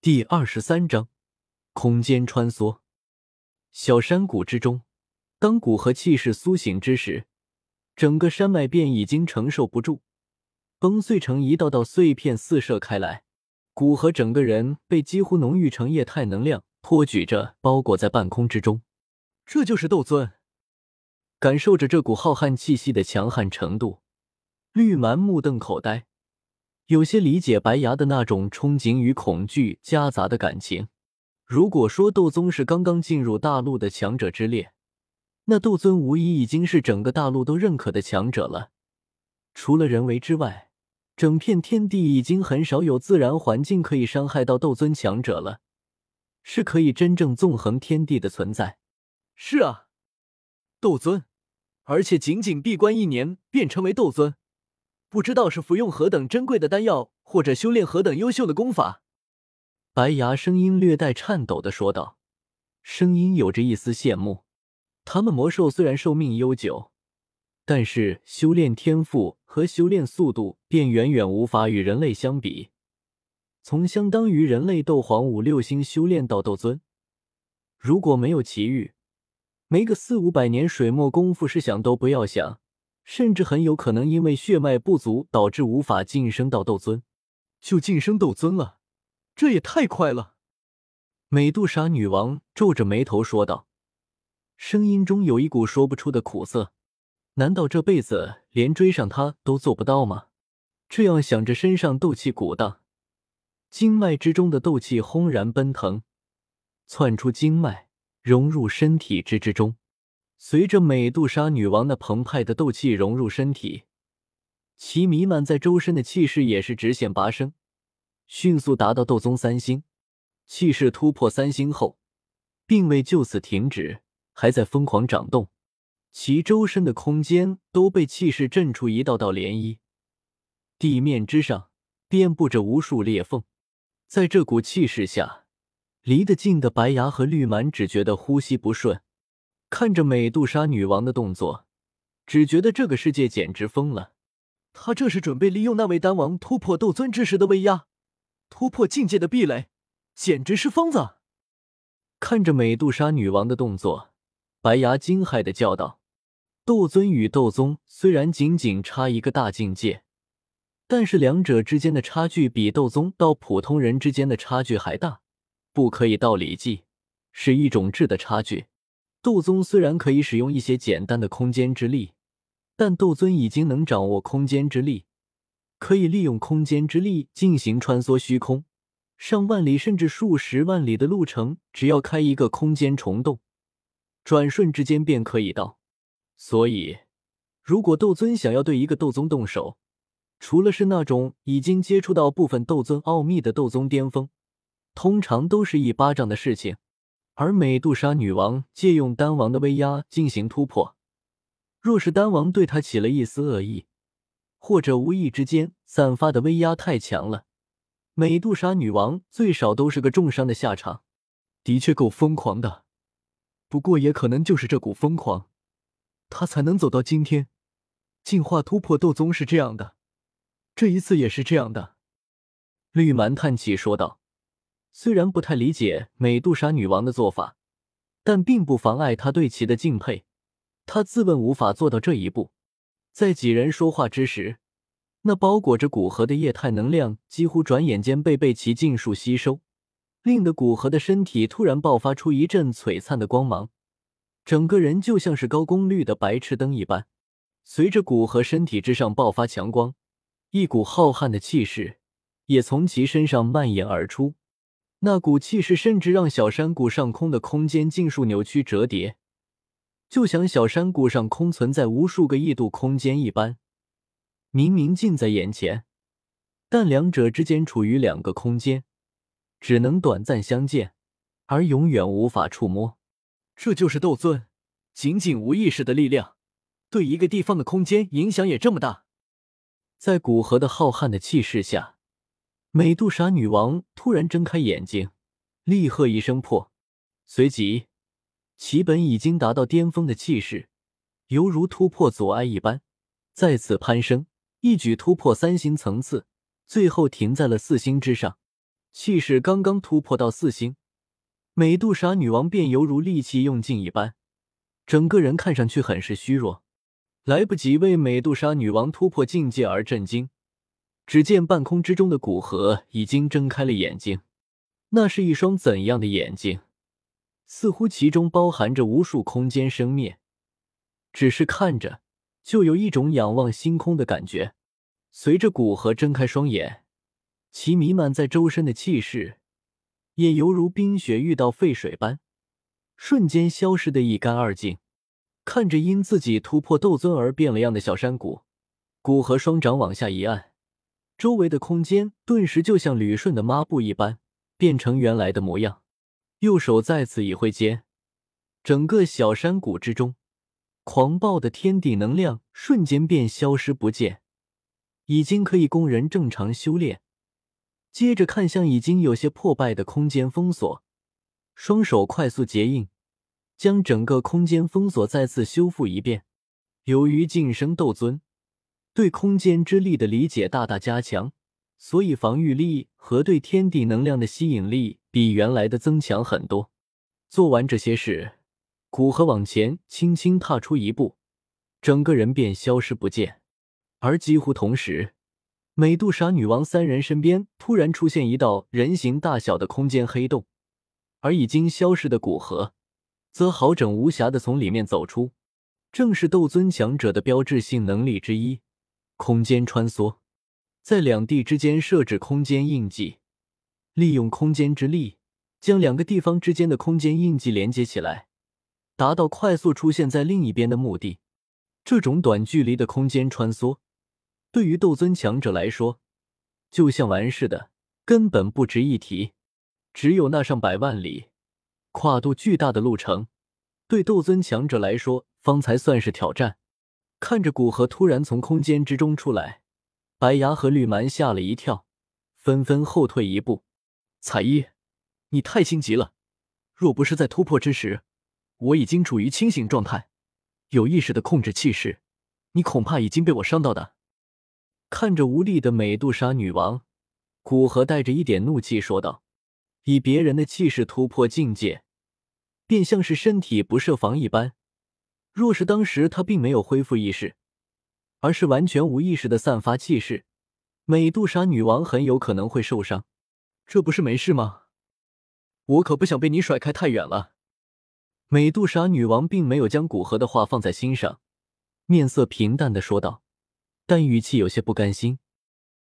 第二十三章空间穿梭。小山谷之中，当古河气势苏醒之时，整个山脉便已经承受不住，崩碎成一道道碎片，四射开来。古河整个人被几乎浓郁成液态能量托举着，包裹在半空之中。这就是斗尊。感受着这股浩瀚气息的强悍程度，绿蛮目瞪口呆，有些理解白牙的那种憧憬与恐惧夹杂的感情。如果说斗宗是刚刚进入大陆的强者之列，那斗尊无疑已经是整个大陆都认可的强者了。除了人为之外，整片天地已经很少有自然环境可以伤害到斗尊强者了，是可以真正纵横天地的存在。是啊，斗尊。而且仅仅闭关一年便成为斗尊，不知道是服用何等珍贵的丹药，或者修炼何等优秀的功法。白牙声音略带颤抖的说道，声音有着一丝羡慕。他们魔兽虽然寿命悠久，但是修炼天赋和修炼速度便远远无法与人类相比。从相当于人类斗皇五六星修炼到斗尊，如果没有奇遇。没个四五百年水墨功夫是想都不要想，甚至很有可能因为血脉不足导致无法晋升到斗尊，就晋升斗尊了，这也太快了。美杜莎女王皱着眉头说道，声音中有一股说不出的苦涩。难道这辈子连追上他都做不到吗？这样想着，身上斗气鼓荡，经脉之中的斗气轰然奔腾，窜出经脉。融入身体之之中，随着美杜莎女王那澎湃的斗气融入身体，其弥漫在周身的气势也是直线拔升，迅速达到斗宗三星。气势突破三星后，并未就此停止，还在疯狂长动，其周身的空间都被气势震出一道道涟漪，地面之上遍布着无数裂缝，在这股气势下。离得近的白牙和绿蛮只觉得呼吸不顺，看着美杜莎女王的动作，只觉得这个世界简直疯了。他这是准备利用那位丹王突破斗尊之时的威压，突破境界的壁垒，简直是疯子！看着美杜莎女王的动作，白牙惊骇的叫道：“斗尊与斗宗虽然仅仅差一个大境界，但是两者之间的差距比斗宗到普通人之间的差距还大。”不可以道理计，是一种质的差距。斗宗虽然可以使用一些简单的空间之力，但斗尊已经能掌握空间之力，可以利用空间之力进行穿梭虚空，上万里甚至数十万里的路程，只要开一个空间虫洞，转瞬之间便可以到。所以，如果斗尊想要对一个斗宗动手，除了是那种已经接触到部分斗尊奥秘的斗宗巅峰。通常都是一巴掌的事情，而美杜莎女王借用丹王的威压进行突破，若是丹王对她起了一丝恶意，或者无意之间散发的威压太强了，美杜莎女王最少都是个重伤的下场。的确够疯狂的，不过也可能就是这股疯狂，她才能走到今天。进化突破斗宗是这样的，这一次也是这样的。绿蛮叹气说道。虽然不太理解美杜莎女王的做法，但并不妨碍他对其的敬佩。他自问无法做到这一步。在几人说话之时，那包裹着古河的液态能量几乎转眼间被贝奇尽数吸收，令得古河的身体突然爆发出一阵璀璨的光芒，整个人就像是高功率的白炽灯一般。随着古河身体之上爆发强光，一股浩瀚的气势也从其身上蔓延而出。那股气势甚至让小山谷上空的空间尽数扭曲折叠，就像小山谷上空存在无数个异度空间一般。明明近在眼前，但两者之间处于两个空间，只能短暂相见，而永远无法触摸。这就是斗尊，仅仅无意识的力量，对一个地方的空间影响也这么大。在古河的浩瀚的气势下。美杜莎女王突然睁开眼睛，厉喝一声“破”，随即，其本已经达到巅峰的气势，犹如突破阻碍一般，再次攀升，一举突破三星层次，最后停在了四星之上。气势刚刚突破到四星，美杜莎女王便犹如力气用尽一般，整个人看上去很是虚弱。来不及为美杜莎女王突破境界而震惊，只见半空之中的古河已经睁开了眼睛。那是一双怎样的眼睛？似乎其中包含着无数空间生灭，只是看着就有一种仰望星空的感觉。随着古河睁开双眼，其弥漫在周身的气势也犹如冰雪遇到沸水般，瞬间消失的一干二净。看着因自己突破斗尊而变了样的小山谷，古河双掌往下一按，周围的空间顿时就像捋顺的抹布一般，变成原来的模样。右手再次一挥间，整个小山谷之中，狂暴的天地能量瞬间便消失不见，已经可以供人正常修炼。接着看向已经有些破败的空间封锁，双手快速结印。将整个空间封锁再次修复一遍。由于晋升斗尊，对空间之力的理解大大加强，所以防御力和对天地能量的吸引力比原来的增强很多。做完这些事，古河往前轻轻踏出一步，整个人便消失不见。而几乎同时，美杜莎女王三人身边突然出现一道人形大小的空间黑洞，而已经消失的古河。则好整无瑕的从里面走出，正是斗尊强者的标志性能力之一——空间穿梭。在两地之间设置空间印记，利用空间之力将两个地方之间的空间印记连接起来，达到快速出现在另一边的目的。这种短距离的空间穿梭，对于斗尊强者来说，就像玩似的，根本不值一提。只有那上百万里。跨度巨大的路程，对斗尊强者来说方才算是挑战。看着古河突然从空间之中出来，白牙和绿蛮吓了一跳，纷纷后退一步。彩衣，你太心急了。若不是在突破之时，我已经处于清醒状态，有意识的控制气势，你恐怕已经被我伤到的。看着无力的美杜莎女王，古河带着一点怒气说道：“以别人的气势突破境界。”便像是身体不设防一般，若是当时他并没有恢复意识，而是完全无意识的散发气势，美杜莎女王很有可能会受伤。这不是没事吗？我可不想被你甩开太远了。美杜莎女王并没有将古河的话放在心上，面色平淡的说道，但语气有些不甘心。